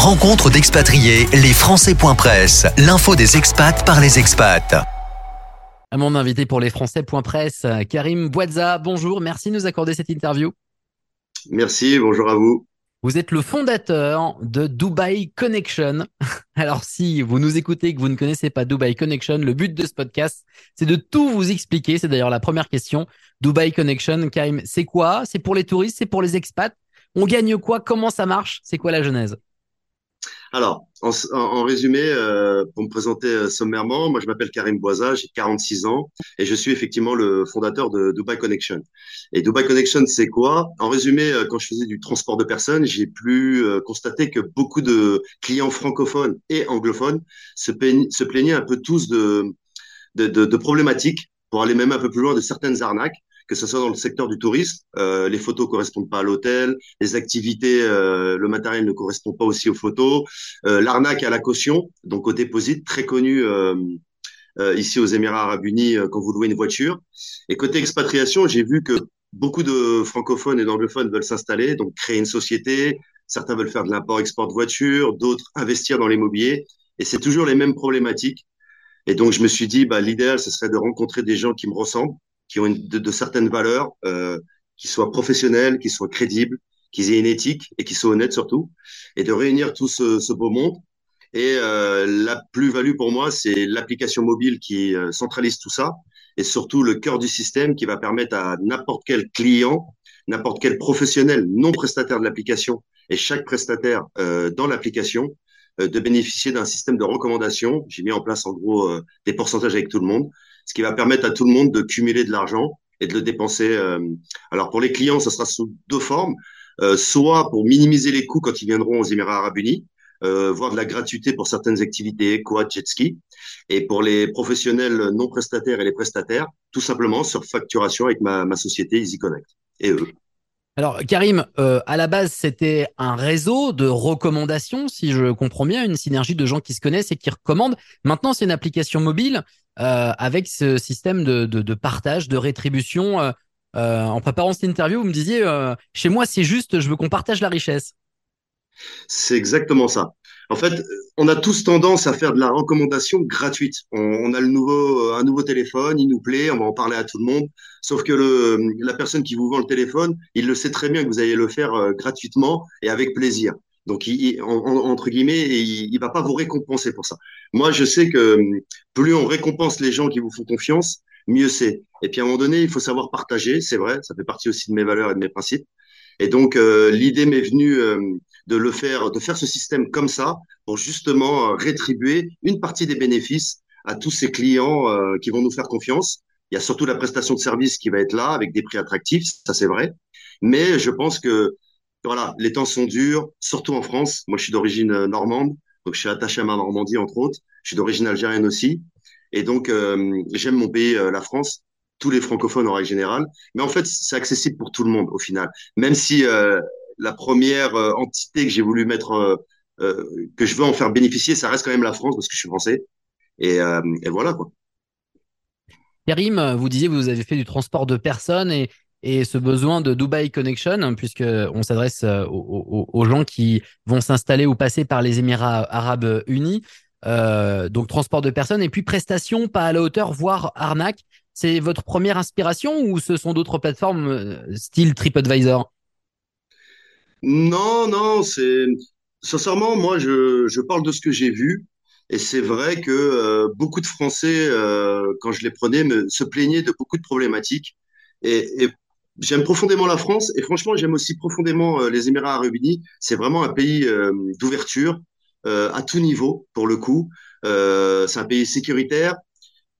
Rencontre d'expatriés, les Français.press, l'info des expats par les expats. À mon invité pour les Français.press, Karim Bouadza, bonjour, merci de nous accorder cette interview. Merci, bonjour à vous. Vous êtes le fondateur de Dubai Connection. Alors si vous nous écoutez et que vous ne connaissez pas Dubai Connection, le but de ce podcast, c'est de tout vous expliquer. C'est d'ailleurs la première question. Dubai Connection, Karim, c'est quoi? C'est pour les touristes, c'est pour les expats On gagne quoi? Comment ça marche? C'est quoi la genèse? Alors, en, résumé, euh, pour me présenter euh, sommairement, moi je m'appelle Karim Boisa, j'ai 46 ans et je suis effectivement le fondateur de Dubai Connection. Et Dubai Connection, c'est quoi? En résumé, euh, quand je faisais du transport de personnes, j'ai pu constater que beaucoup de clients francophones et anglophones se, se plaignaient un peu tous de, de, de, de problématiques, pour aller même un peu plus loin, de certaines arnaques que ce soit dans le secteur du tourisme, euh, les photos correspondent pas à l'hôtel, les activités, euh, le matériel ne correspond pas aussi aux photos, euh, l'arnaque à la caution, donc au déposit, très connu euh, euh, ici aux Émirats Arabes Unis quand vous louez une voiture. Et côté expatriation, j'ai vu que beaucoup de francophones et d'anglophones veulent s'installer, donc créer une société. Certains veulent faire de l'import-export de voitures, d'autres investir dans l'immobilier. Et c'est toujours les mêmes problématiques. Et donc, je me suis dit, bah, l'idéal, ce serait de rencontrer des gens qui me ressemblent, qui ont une, de, de, certaines valeurs, euh, qui soient professionnelles, qui soient crédibles, qui aient une éthique et qui soient honnêtes surtout, et de réunir tout ce, ce beau monde. Et euh, la plus-value pour moi, c'est l'application mobile qui euh, centralise tout ça, et surtout le cœur du système qui va permettre à n'importe quel client, n'importe quel professionnel non prestataire de l'application, et chaque prestataire euh, dans l'application, euh, de bénéficier d'un système de recommandation. J'ai mis en place en gros euh, des pourcentages avec tout le monde ce qui va permettre à tout le monde de cumuler de l'argent et de le dépenser. Euh, alors pour les clients, ça sera sous deux formes, euh, soit pour minimiser les coûts quand ils viendront aux Émirats Arabes Unis, euh, voire de la gratuité pour certaines activités, quad, jet ski, et pour les professionnels non prestataires et les prestataires, tout simplement sur facturation avec ma, ma société EasyConnect et eux. Alors, Karim, euh, à la base, c'était un réseau de recommandations, si je comprends bien, une synergie de gens qui se connaissent et qui recommandent. Maintenant, c'est une application mobile euh, avec ce système de, de, partage, de rétribution. Euh, euh en préparant cette interview, vous me disiez, chez moi, c'est juste, je veux qu'on partage la richesse. C'est exactement ça. En fait, on a tous tendance à faire de la recommandation gratuite. On, a le nouveau, un nouveau téléphone, il nous plaît, on va en parler à tout le monde. Sauf que la personne qui vous vend le téléphone, il le sait très bien que vous allez le faire gratuitement et avec plaisir. Donc, il, en, entre guillemets, il, il va pas vous récompenser pour ça. Moi, je sais que plus on récompense les gens qui vous font confiance, mieux c'est. Et puis à un moment donné, il faut savoir partager, c'est vrai, ça fait partie aussi de mes valeurs et de mes principes. Et donc euh, l'idée m'est venue euh, de le faire, de faire ce système comme ça pour justement euh, rétribuer une partie des bénéfices à tous ces clients euh, qui vont nous faire confiance. Il y a surtout la prestation de service qui va être là avec des prix attractifs, ça c'est vrai. Mais je pense que voilà, les temps sont durs, surtout en France. Moi, je suis d'origine euh, normande, donc je suis attaché à ma Normandie entre autres. Je suis d'origine algérienne aussi, et donc euh, j'aime mon pays, euh, la France tous les francophones en règle générale. Mais en fait, c'est accessible pour tout le monde au final. Même si la première entité que j'ai voulu mettre, que je veux en faire bénéficier, ça reste quand même la France parce que je suis français. Et, voilà quoi. Karim, vous disiez vous avez fait du transport de personnes et, et ce besoin de Dubai Connection, puisque on s'adresse aux, aux, gens qui vont s'installer ou passer par les Émirats Arabes Unis. Euh, donc transport de personnes et puis prestations pas à la hauteur, voire arnaque. C'est votre première inspiration ou ce sont d'autres plateformes euh, style TripAdvisor? Non, non, c'est sincèrement moi je, je parle de ce que j'ai vu et c'est vrai que euh, beaucoup de Français euh, quand je les prenais me, se plaignaient de beaucoup de problématiques et j'aime profondément la France et franchement j'aime aussi profondément euh, les Émirats Arabes Unis. C'est vraiment un pays euh, d'ouverture à tout niveau pour le coup. c'est un pays sécuritaire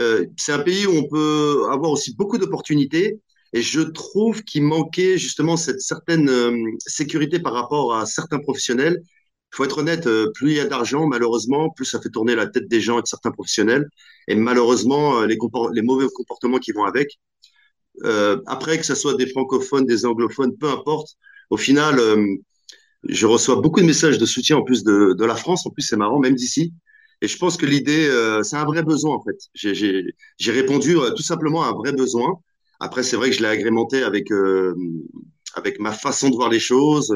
euh, c'est un pays où on peut avoir aussi beaucoup d'opportunités. Et je trouve qu'il manquait justement cette certaine euh, sécurité par rapport à certains professionnels. Il faut être honnête, euh, plus il y a d'argent, malheureusement, plus ça fait tourner la tête des gens et de certains professionnels. Et malheureusement, les mauvais comportements qui vont avec. Euh, après, que ce soit des francophones, des anglophones, peu importe, au final, je reçois beaucoup de messages de soutien en plus de, la France. En plus, c'est marrant, même d'ici. Et je pense que l'idée, euh, c'est un vrai besoin en fait. J'ai répondu euh, tout simplement à un vrai besoin. Après, c'est vrai que je l'ai agrémenté avec euh, ma façon de voir les choses,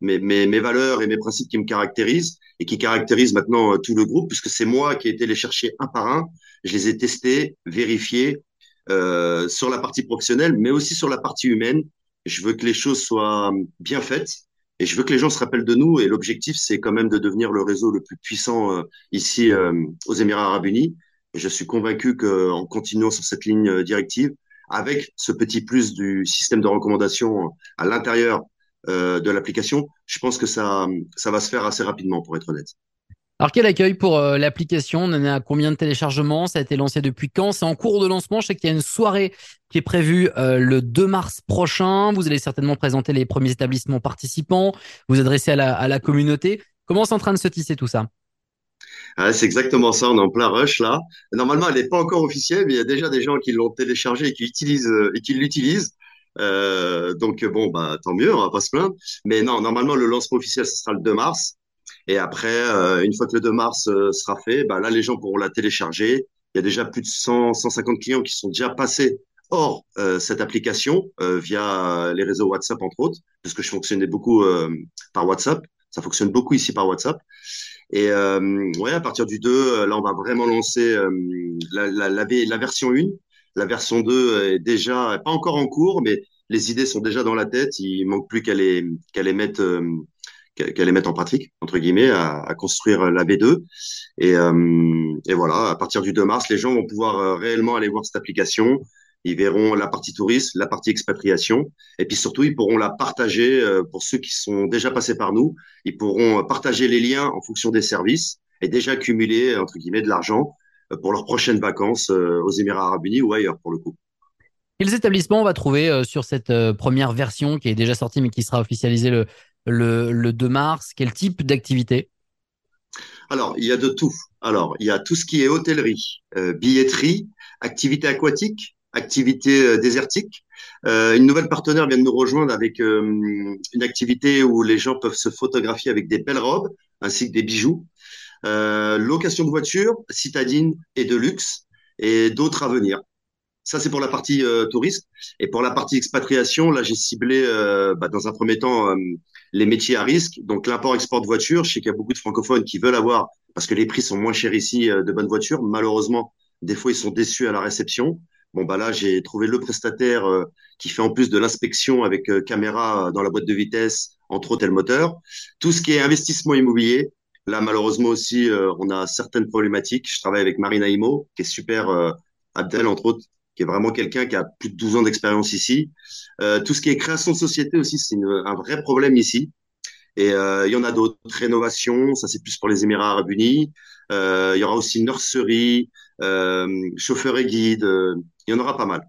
mes, valeurs et mes principes qui me caractérisent et qui caractérisent maintenant euh, tout le groupe, puisque c'est moi qui ai été les chercher un par un. Je les ai testés, vérifiés euh, sur la partie professionnelle, mais aussi sur la partie humaine. Je veux que les choses soient bien faites et je veux que les gens se rappellent de nous. Et l'objectif, c'est quand même de devenir le réseau le plus puissant euh, ici euh, aux Émirats Arabes Unis. Je suis convaincu qu'en continuant sur cette ligne directive, avec ce petit plus du système de recommandation à l'intérieur de l'application, je pense que ça, ça va se faire assez rapidement, pour être honnête. Alors quel accueil pour euh, l'application? On en est à combien de téléchargements? Ça a été lancé depuis quand? C'est en cours de lancement. Je sais qu'il y a une soirée qui est prévue euh, le 2 mars prochain. Vous allez certainement présenter les premiers établissements participants, vous adresser à la, communauté. Comment c'est en train de se tisser tout ça? Ah, c'est exactement ça, on est en plein rush là. Normalement, elle n'est pas encore officielle, mais il y a déjà des gens qui l'ont téléchargée et qui utilisent et qui l'utilisent. Euh, donc bon, bah tant mieux, on va pas se plaindre. Mais non, normalement le lancement officiel ce sera le 2 mars. Et après, euh, une fois que le 2 mars euh, sera fait, bah, là, les gens pourront la télécharger. Il y a déjà plus de 100, 150 clients qui sont déjà passés hors euh, cette application via les réseaux WhatsApp, entre autres, parce que je fonctionnais beaucoup par WhatsApp. Ça fonctionne beaucoup ici par WhatsApp. Et ouais, à partir du 2, là, on va vraiment lancer la, la, la, la, version 1. La version 2 est déjà, pas encore en cours, mais les idées sont déjà dans la tête. Il manque plus qu'elle les, qu'elle les mette qu'elle les mette en pratique, entre guillemets, à, construire la V2. Et, euh, et, voilà, à partir du 2 mars, les gens vont pouvoir euh, réellement aller voir cette application. Ils verront la partie tourisme, la partie expatriation, et puis surtout, ils pourront la partager euh, pour ceux qui sont déjà passés par nous. Ils pourront partager les liens en fonction des services et déjà accumuler, entre guillemets, de l'argent pour leurs prochaines vacances aux Émirats arabes unis ou ailleurs, pour le coup. Quels établissements on va trouver sur cette première version qui est déjà sortie mais qui sera officialisée le, le, le 2 mars Quel type d'activité? Alors, il y a de tout. Alors, il y a tout ce qui est hôtellerie, euh, billetterie, activité aquatique, activité euh, désertique. Euh, une nouvelle partenaire vient de nous rejoindre avec euh, une activité où les gens peuvent se photographier avec des belles robes ainsi que des bijoux. Location de voitures, citadine et de luxe et d'autres à venir. Ça, c'est pour la partie touriste. Et pour la partie expatriation, là, j'ai ciblé bah, dans un premier temps les métiers à risque. Donc, l'import-export de voitures. Je sais qu'il y a beaucoup de francophones qui veulent avoir, parce que les prix sont moins chers ici, de bonnes voitures. Malheureusement, des fois, ils sont déçus à la réception. Bon, bah là, j'ai trouvé le prestataire qui fait en plus de l'inspection avec caméra dans la boîte de vitesse, entre autres, le moteur. Tout ce qui est investissement immobilier, Là, malheureusement aussi, on a certaines problématiques. Je travaille avec Marina Imo, qui est super, euh, Abdel, entre autres, qui est vraiment quelqu'un qui a plus de 12 ans d'expérience ici. Euh, tout ce qui est création de société aussi, c'est un vrai problème ici. Et euh, il y en a d'autres. Rénovation, ça c'est plus pour les Émirats Arabes Unis. Euh, il y aura aussi nurserie, chauffeur et guide. Il y en aura pas mal.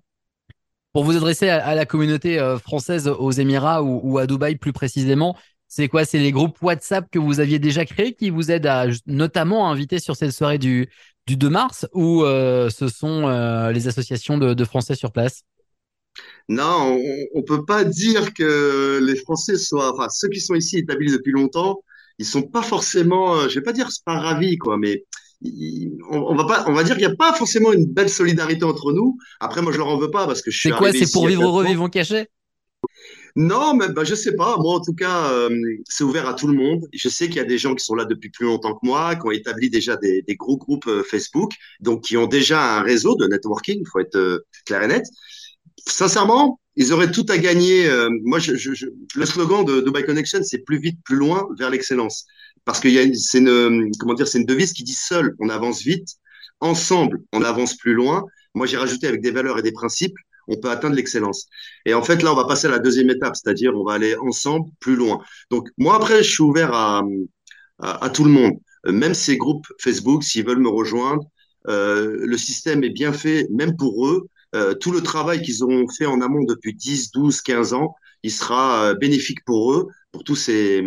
Pour vous adresser à, la communauté française aux Émirats ou à Dubaï plus précisément, c'est quoi? C'est les groupes WhatsApp que vous aviez déjà créés qui vous aident à notamment inviter sur cette soirée du, du 2 mars ou euh, ce sont euh, les associations de, de, Français sur place? Non, on, ne peut pas dire que les Français soient, enfin ceux qui sont ici établis depuis longtemps, ils sont pas forcément, euh, je vais pas dire pas ravis quoi, mais on, va pas, on va dire qu'il n'y a pas forcément une belle solidarité entre nous. Après, moi, je leur en veux pas parce que je suis. C'est quoi? C'est pour vivre heureux, vivons cachés non, mais bah, je sais pas. Moi, en tout cas, euh, c'est ouvert à tout le monde. Je sais qu'il y a des gens qui sont là depuis plus longtemps que moi, qui ont établi déjà des, des gros groupes euh, Facebook, donc qui ont déjà un réseau de networking. Il faut être euh, clair et net. Sincèrement, ils auraient tout à gagner. Euh, moi, je, je, le slogan de Dubai Connection, c'est plus vite, plus loin vers l'excellence. Parce a, c'est une, comment dire, c'est une devise qui dit seul, on avance vite, ensemble, on avance plus loin. Moi, j'ai rajouté avec des valeurs et des principes on peut atteindre l'excellence. Et en fait, là, on va passer à la deuxième étape, c'est-à-dire on va aller ensemble plus loin. Donc, moi, après, je suis ouvert à, à, tout le monde. Même ces groupes Facebook, s'ils veulent me rejoindre, euh, le système est bien fait, même pour eux. Euh, tout le travail qu'ils ont fait en amont depuis 10, 12, 15 ans, il sera euh, bénéfique pour eux, pour tous ces,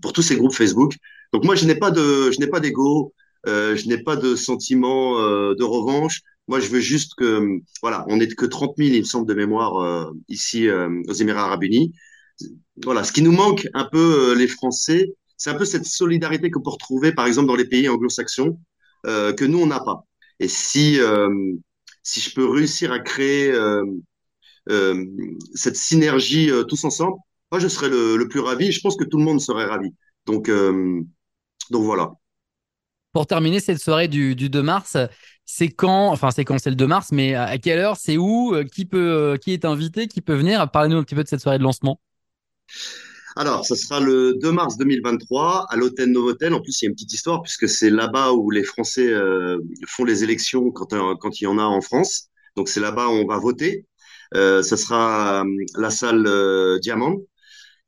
pour tous ces groupes Facebook. Donc moi, je n'ai pas de, je n'ai pas d'ego, euh, je n'ai pas de sentiment euh, de revanche. Moi, je veux juste que, voilà, on n'est que 30 000, il me semble, de mémoire euh, ici euh, aux Émirats Arabes Unis. Voilà, ce qui nous manque un peu, euh, les Français, c'est un peu cette solidarité qu'on peut retrouver, par exemple, dans les pays anglo-saxons, euh, que nous, on n'a pas. Et si, si je peux réussir à créer cette synergie tous ensemble, moi, je serais le, le plus ravi. Je pense que tout le monde serait ravi. Donc, euh, donc voilà. Pour terminer cette soirée du, du 2 mars, c'est quand, enfin c'est quand c'est le 2 mars, mais à quelle heure, c'est où, euh, qui peut, euh, qui est invité, qui peut venir? Parlez-nous un petit peu de cette soirée de lancement. Alors, ça sera le 2 mars 2023 à l'hôtel Novotel. En plus, il y a une petite histoire puisque c'est là-bas où les Français euh, font les élections quand, il y en a en France. Donc, c'est là-bas où on va voter. Euh, ça sera la salle Diamant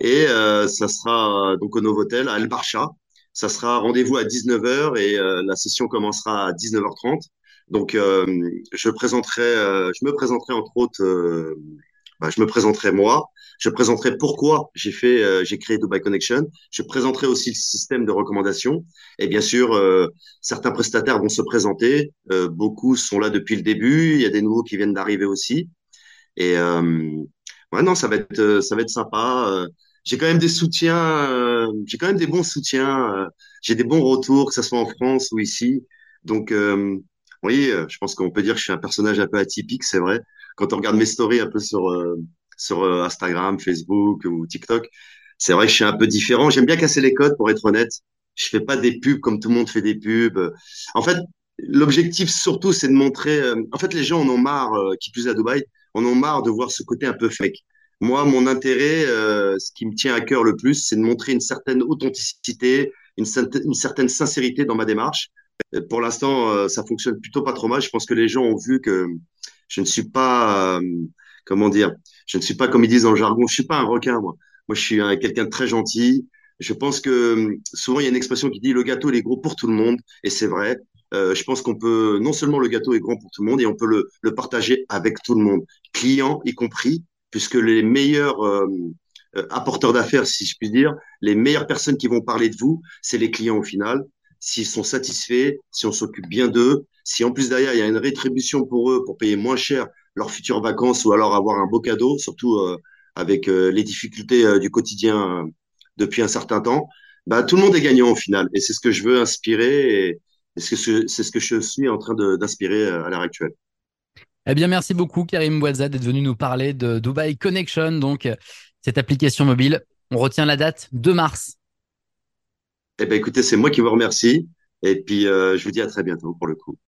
et ça sera donc au Novotel à El Barcha. Ça sera rendez-vous à 19h et euh, la session commencera à 19h30. Donc, euh, je présenterai, euh, je me présenterai entre autres bah, je me présenterai moi, je présenterai pourquoi j'ai fait, euh, j'ai créé Dubai Connection, je présenterai aussi le système de recommandation. Et bien sûr euh, certains prestataires vont se présenter, euh, beaucoup sont là depuis le début, il y a des nouveaux qui viennent d'arriver aussi. Et euh, ouais non ça va être euh, ça va être sympa. J'ai quand même des soutiens, euh, j'ai quand même des bons soutiens, euh, j'ai des bons retours que ce soit en France ou ici, donc euh, oui, euh, je pense qu'on peut dire que je suis un personnage un peu atypique, c'est vrai quand on regarde mes stories un peu sur, euh, sur euh, Instagram, Facebook ou TikTok, c'est vrai que je suis un peu différent. J'aime bien casser les codes, pour être honnête. Je fais pas des pubs comme tout le monde fait des pubs. En fait, l'objectif surtout, c'est de montrer. en fait, les gens en ont marre, qui plus à Dubaï, en ont marre de voir ce côté un peu fake. Moi, mon intérêt, euh, ce qui me tient à cœur le plus, c'est de montrer une certaine authenticité, une, certaine- sincérité dans ma démarche. Euh, Pour l'instant, euh, ça fonctionne plutôt pas trop mal. Je pense que les gens ont vu que je ne suis pas, comment dire, je ne suis pas, comme ils disent dans le jargon, je suis pas un requin, moi. Moi, je suis un- quelqu'un de très gentil. Je pense que souvent, il y a une expression qui dit le gâteau, il est gros pour tout le monde. Et c'est vrai. Je pense qu'on peut, non seulement le gâteau est grand pour tout le monde, et on peut le, le partager avec tout le monde, clients y compris, puisque les meilleurs euh, euh, apporteurs d'affaires, si je puis dire, les meilleures personnes qui vont parler de vous, c'est les clients au final. S'ils sont satisfaits, si on s'occupe bien d'eux, si en plus derrière il y a une rétribution pour eux pour payer moins cher leurs futures vacances ou alors avoir un beau cadeau, surtout euh, avec euh, les difficultés euh, du quotidien euh, depuis un certain temps, bah tout le monde est gagnant au final. Et c'est ce que je veux inspirer et, c'est ce que je suis en train d'inspirer à l'heure actuelle. Eh bien, merci beaucoup, Karim Boualza, d'être venu nous parler de Dubai Connection, donc euh, cette application mobile. On retient la date 2 mars. Eh ben écoutez, c'est moi qui vous remercie et puis euh, je vous dis à très bientôt pour le coup.